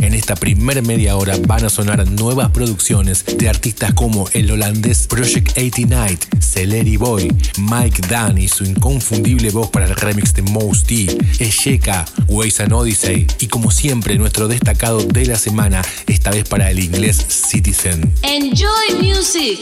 En esta primera media hora van a sonar nuevas producciones de artistas como el holandés Project 89, Celery Boy, Mike Dunn y su inconfundible voz para el remix de Mouse T, Esheka, Ways and Odyssey y como siempre nuestro destacado de la semana, esta vez para el inglés Citizen. Enjoy music.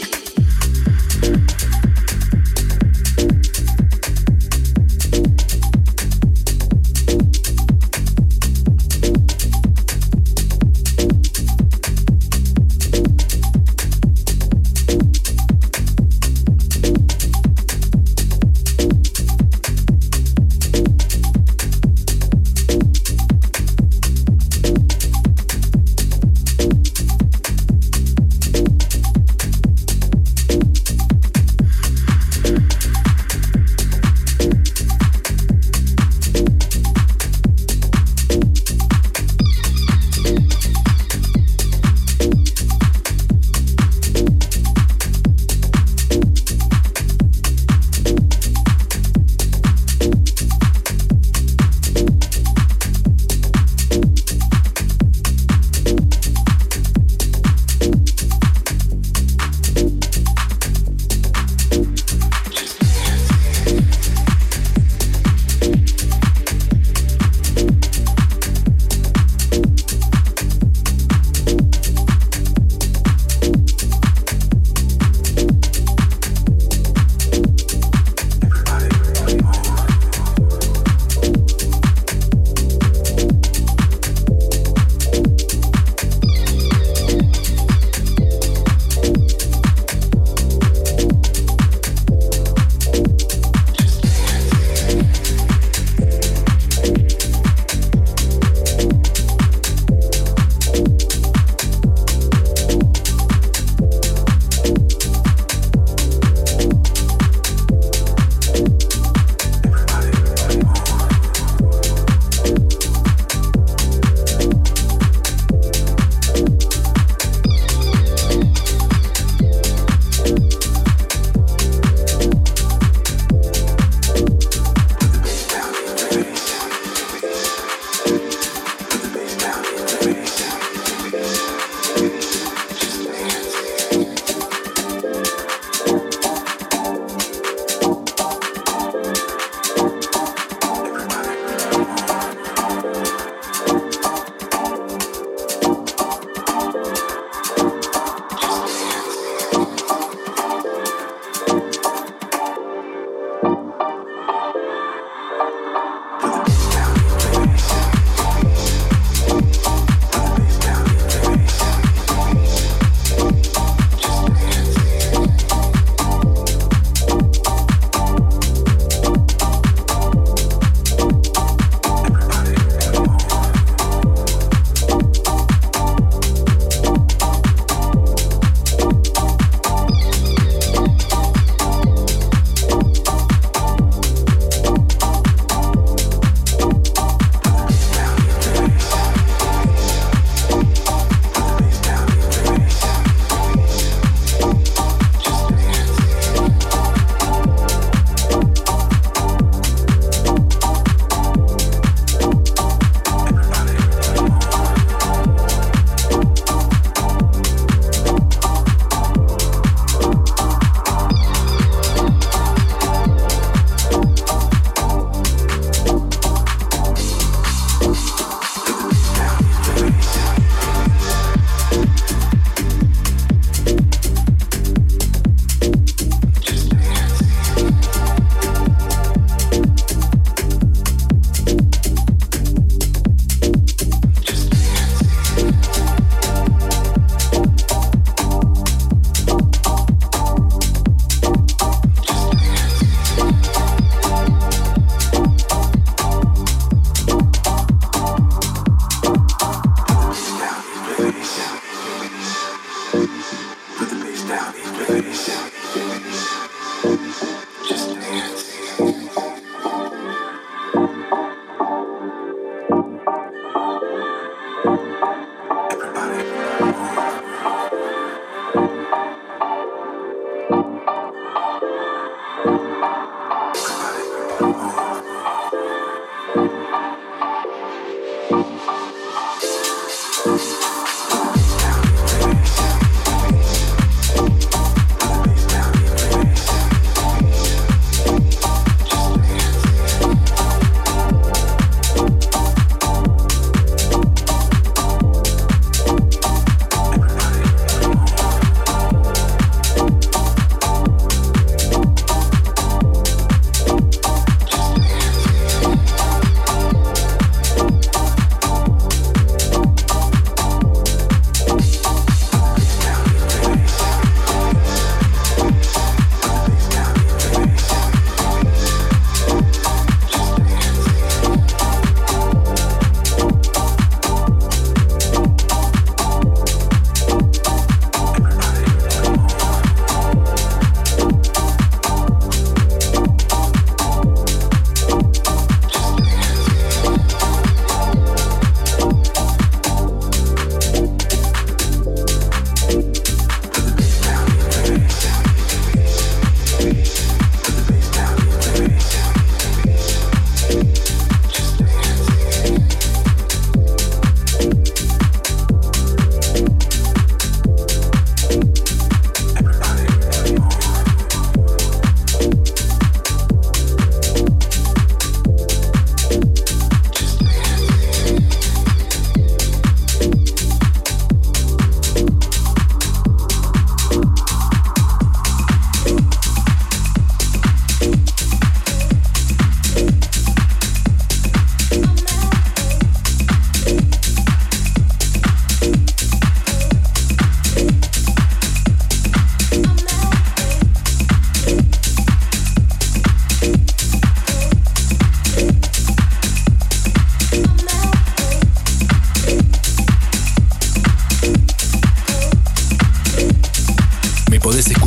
Thank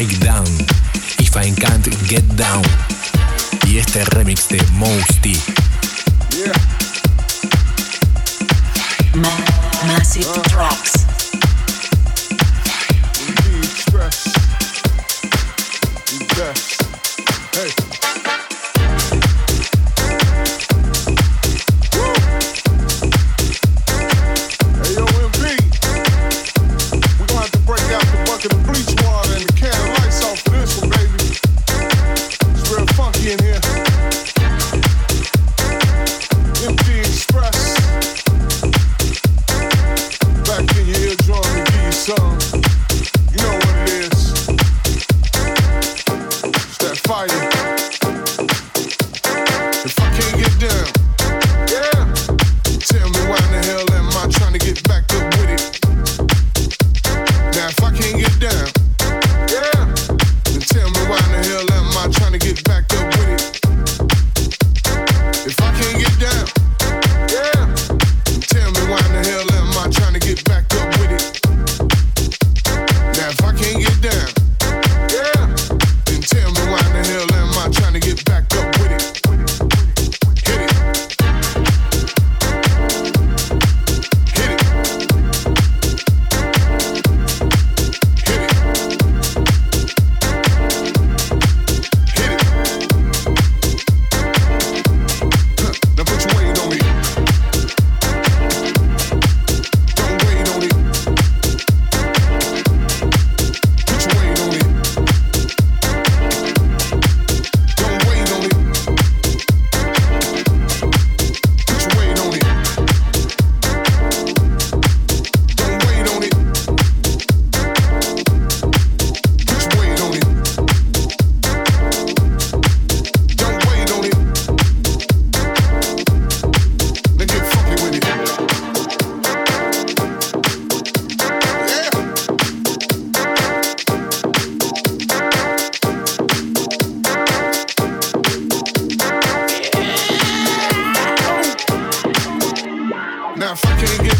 like that. If I can't get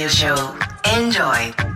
Radio Show. Enjoy.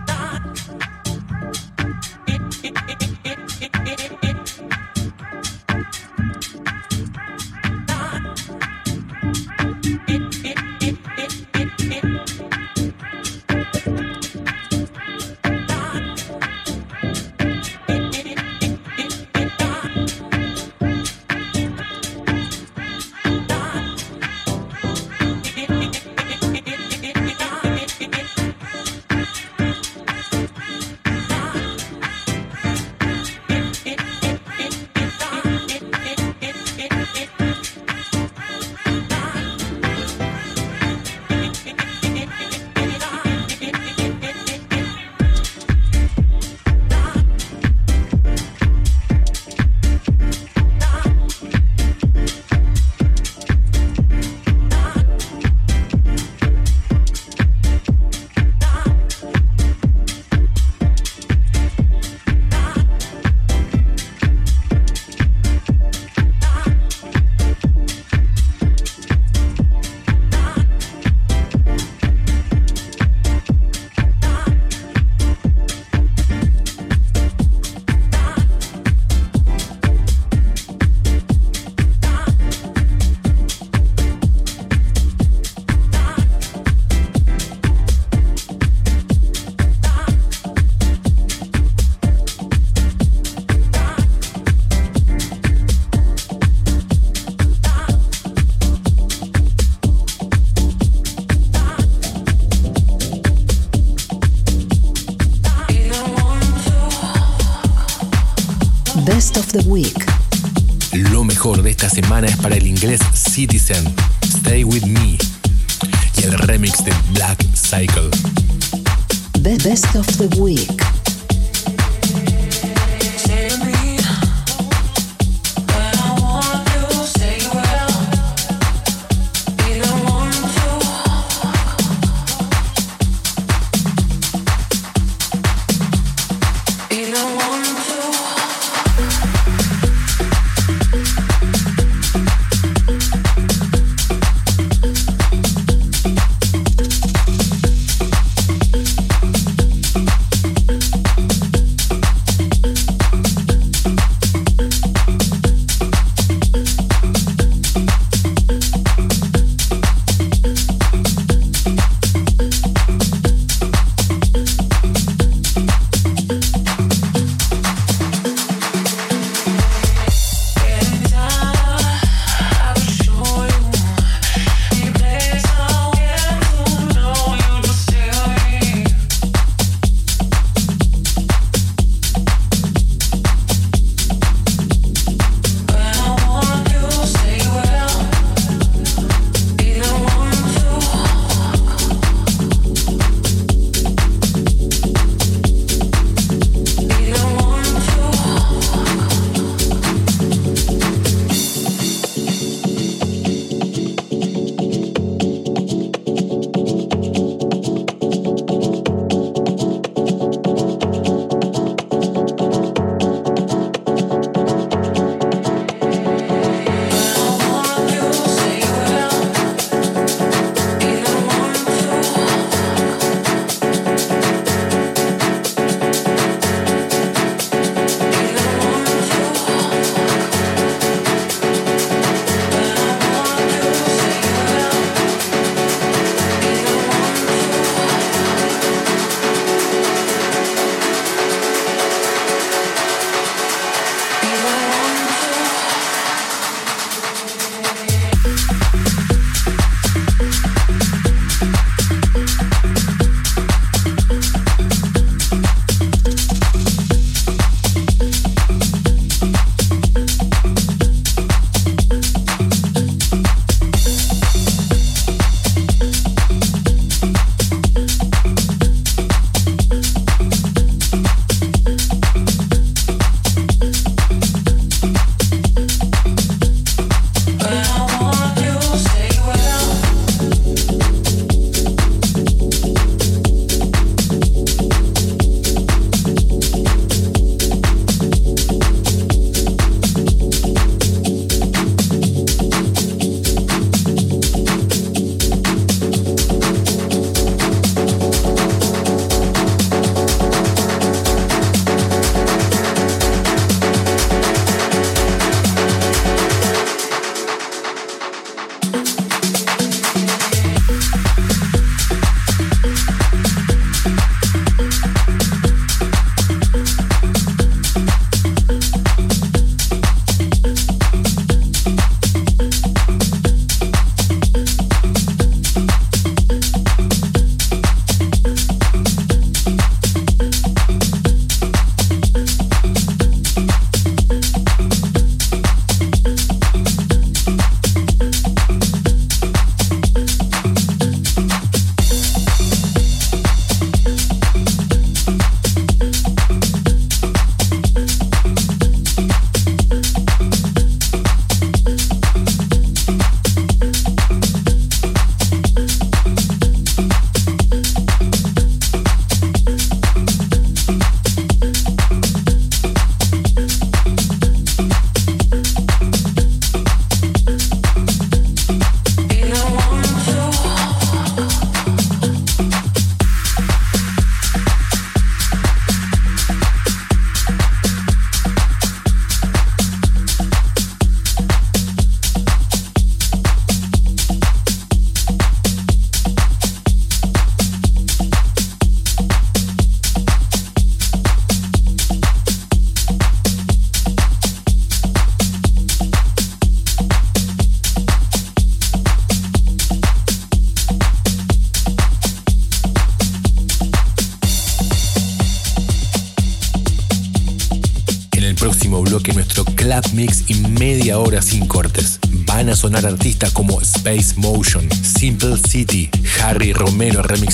Citizen,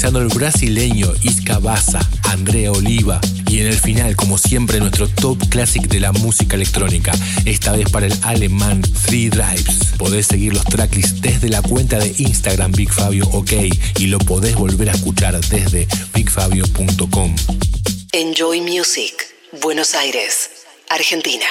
El brasileño Isca Baza, Andrea Oliva y en el final, como siempre, nuestro top classic de la música electrónica, esta vez para el alemán Three Drives. Podés seguir los tracklists desde la cuenta de Instagram Big Fabio OK y lo podés volver a escuchar desde bigfabio.com. Enjoy Music, Buenos Aires, Argentina.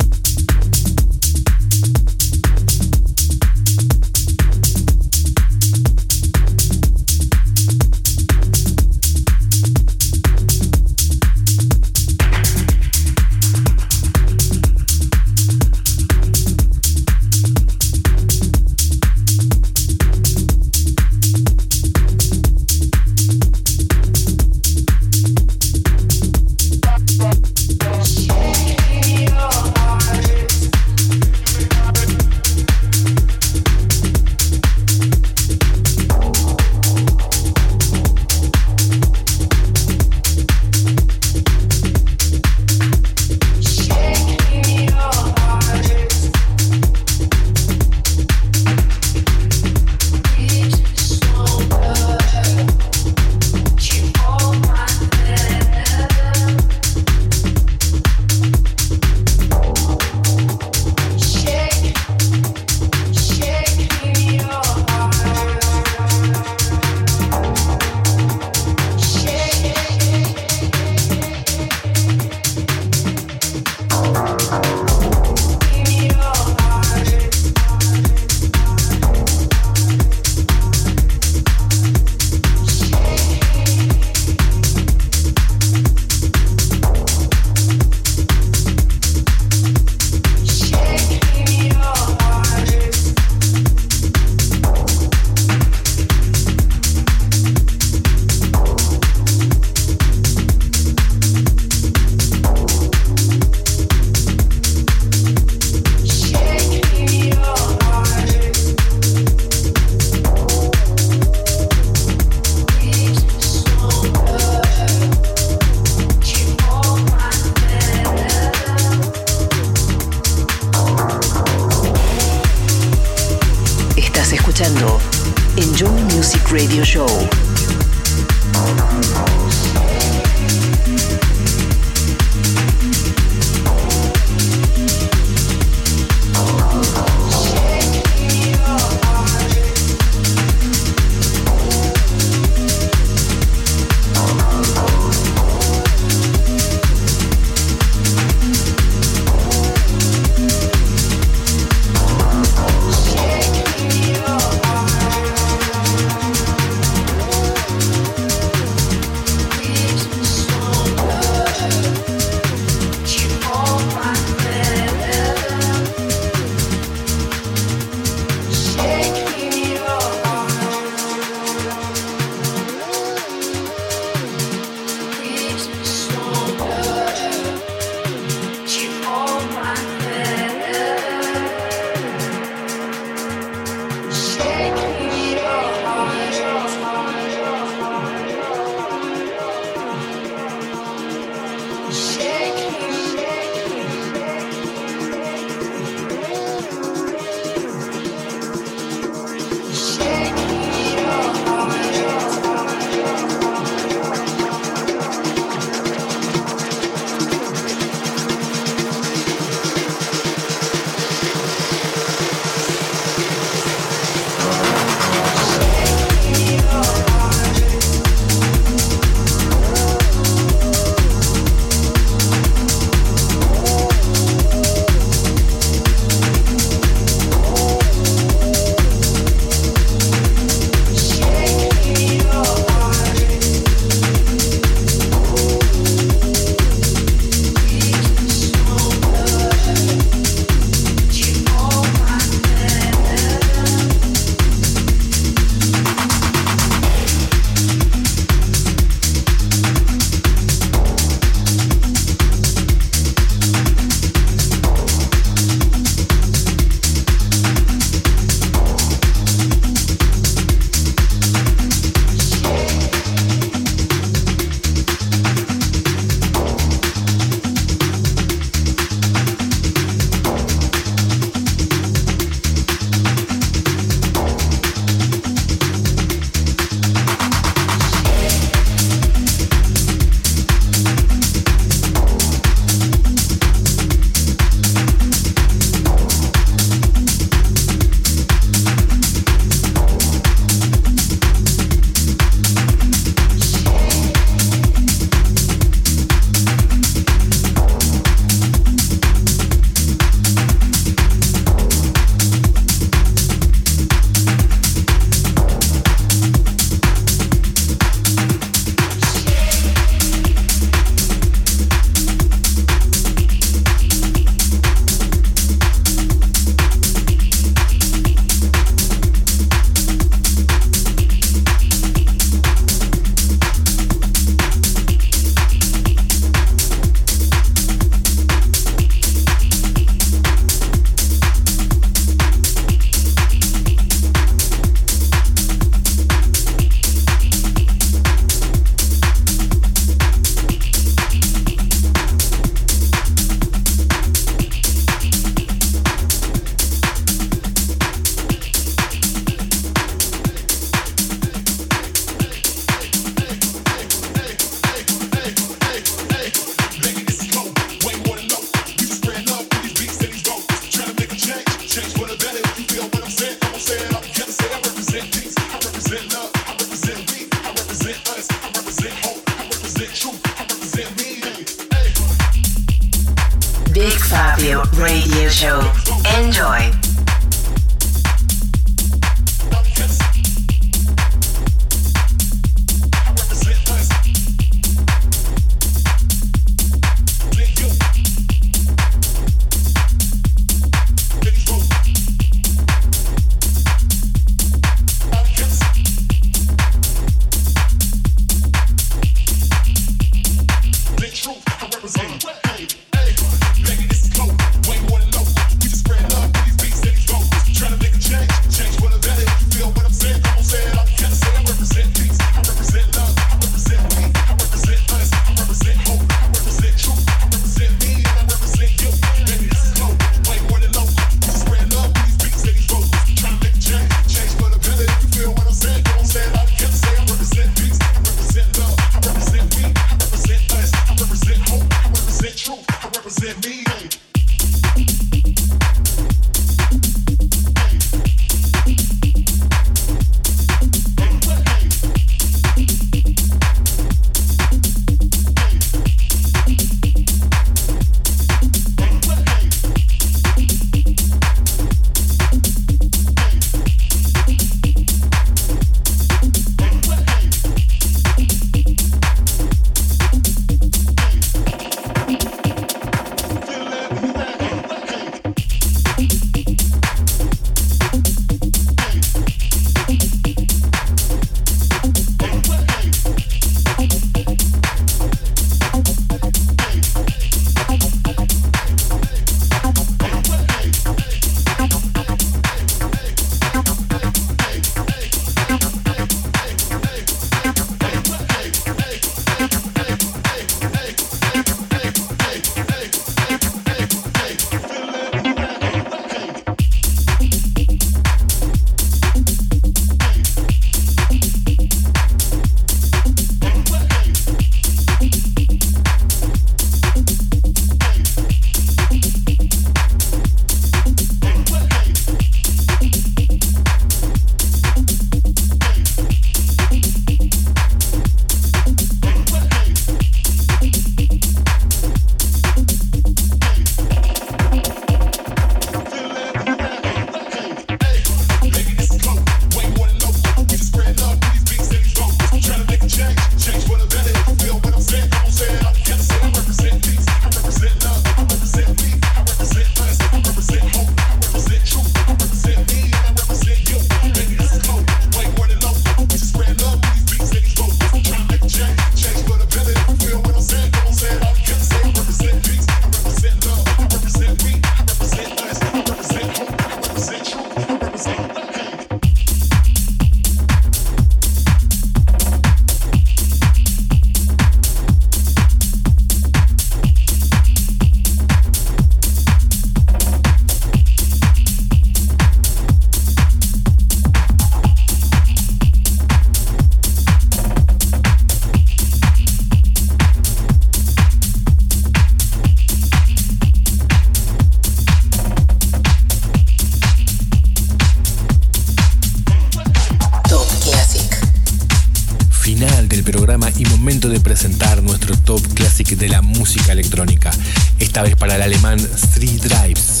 De la música electrónica, esta vez para el alemán Three Drives,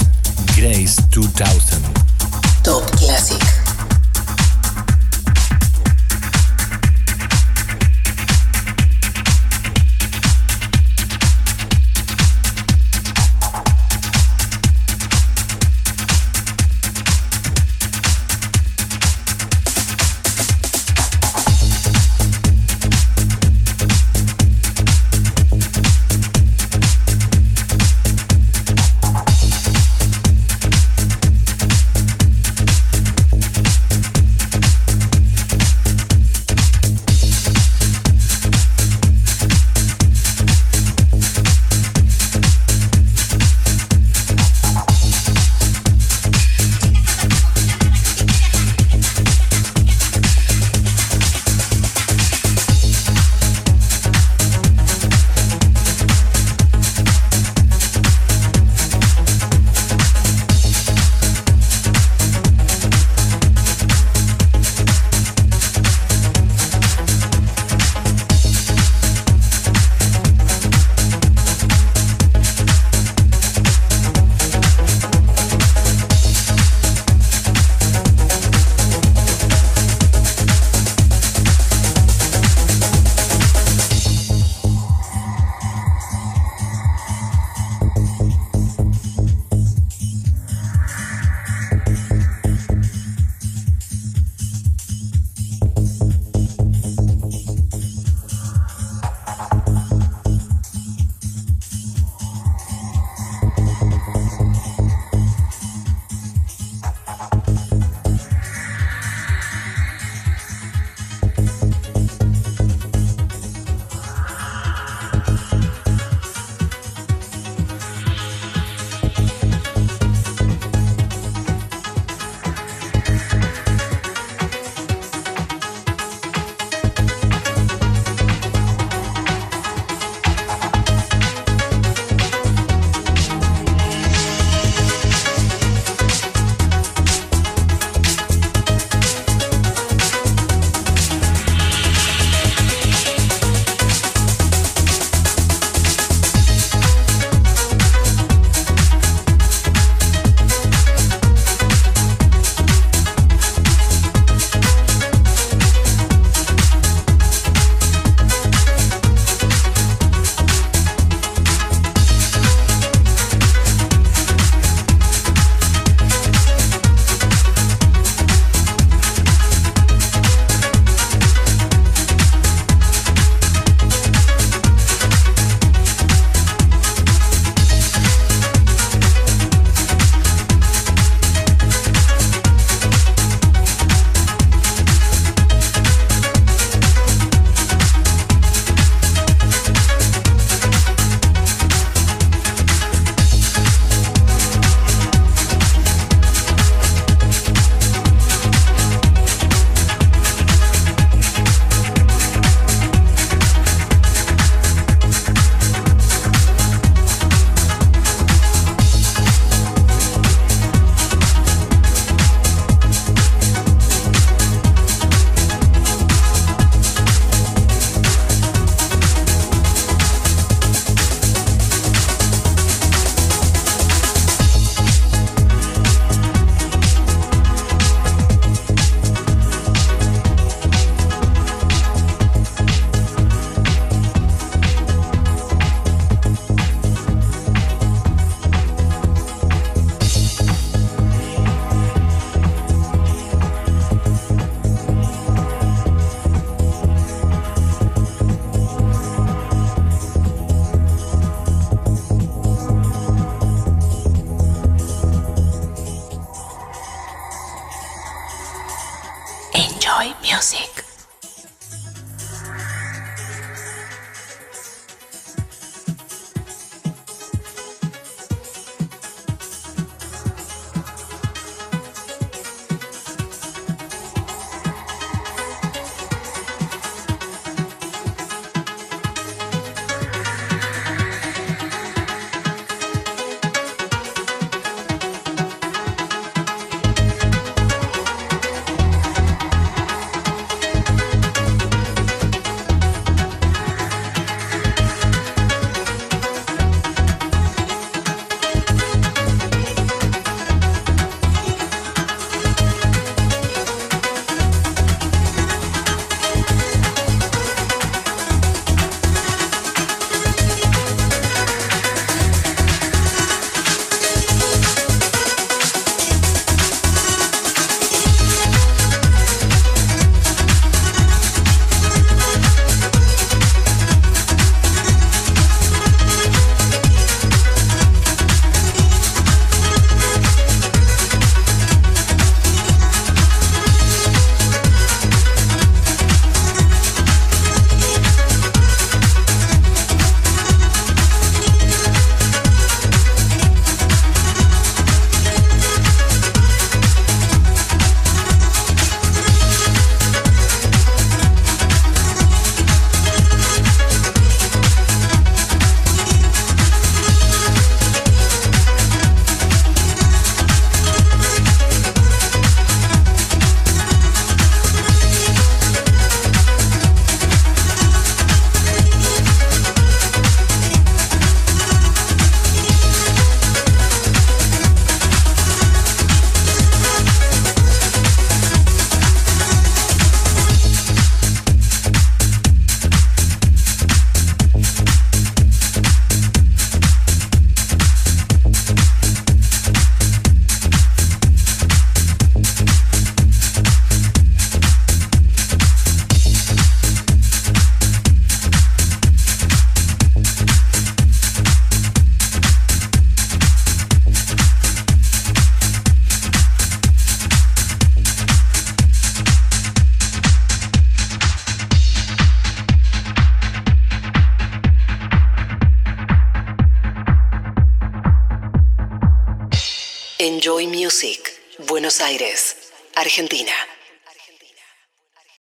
Grace 2000.